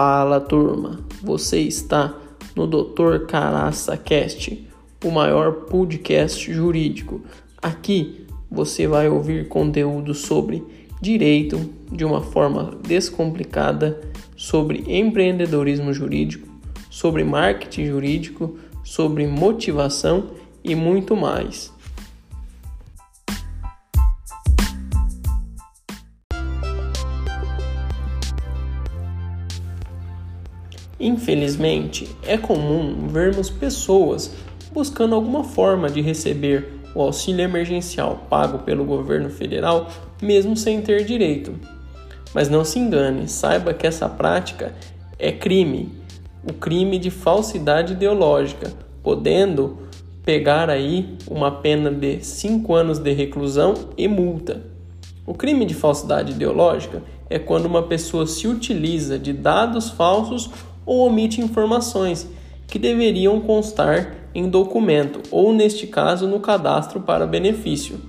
Fala turma, você está no Dr. Caraça Cast, o maior podcast jurídico. Aqui você vai ouvir conteúdo sobre direito de uma forma descomplicada, sobre empreendedorismo jurídico, sobre marketing jurídico, sobre motivação e muito mais. Infelizmente, é comum vermos pessoas buscando alguma forma de receber o auxílio emergencial pago pelo governo federal, mesmo sem ter direito. Mas não se engane, saiba que essa prática é crime, o crime de falsidade ideológica, podendo pegar aí uma pena de 5 anos de reclusão e multa. O crime de falsidade ideológica é quando uma pessoa se utiliza de dados falsos ou omite informações que deveriam constar em documento ou, neste caso, no cadastro para benefício,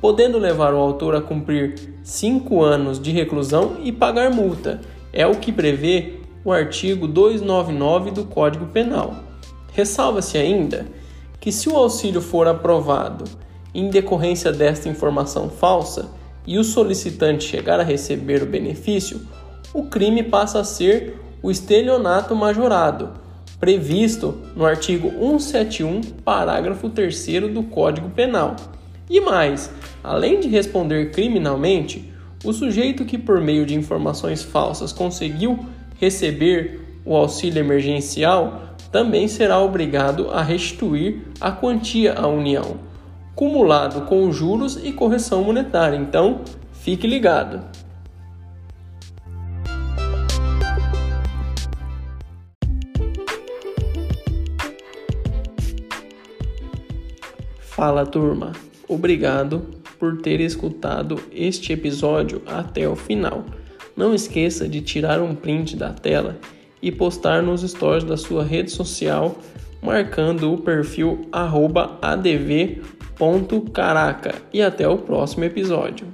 podendo levar o autor a cumprir cinco anos de reclusão e pagar multa. É o que prevê o artigo 299 do Código Penal. Ressalva-se ainda que, se o auxílio for aprovado em decorrência desta informação falsa e o solicitante chegar a receber o benefício, o crime passa a ser o estelionato majorado, previsto no artigo 171, parágrafo 3 do Código Penal. E mais, além de responder criminalmente, o sujeito que, por meio de informações falsas, conseguiu receber o auxílio emergencial também será obrigado a restituir a quantia à União, cumulado com juros e correção monetária. Então, fique ligado. Fala turma, obrigado por ter escutado este episódio até o final. Não esqueça de tirar um print da tela e postar nos stories da sua rede social marcando o perfil adv.caraca e até o próximo episódio.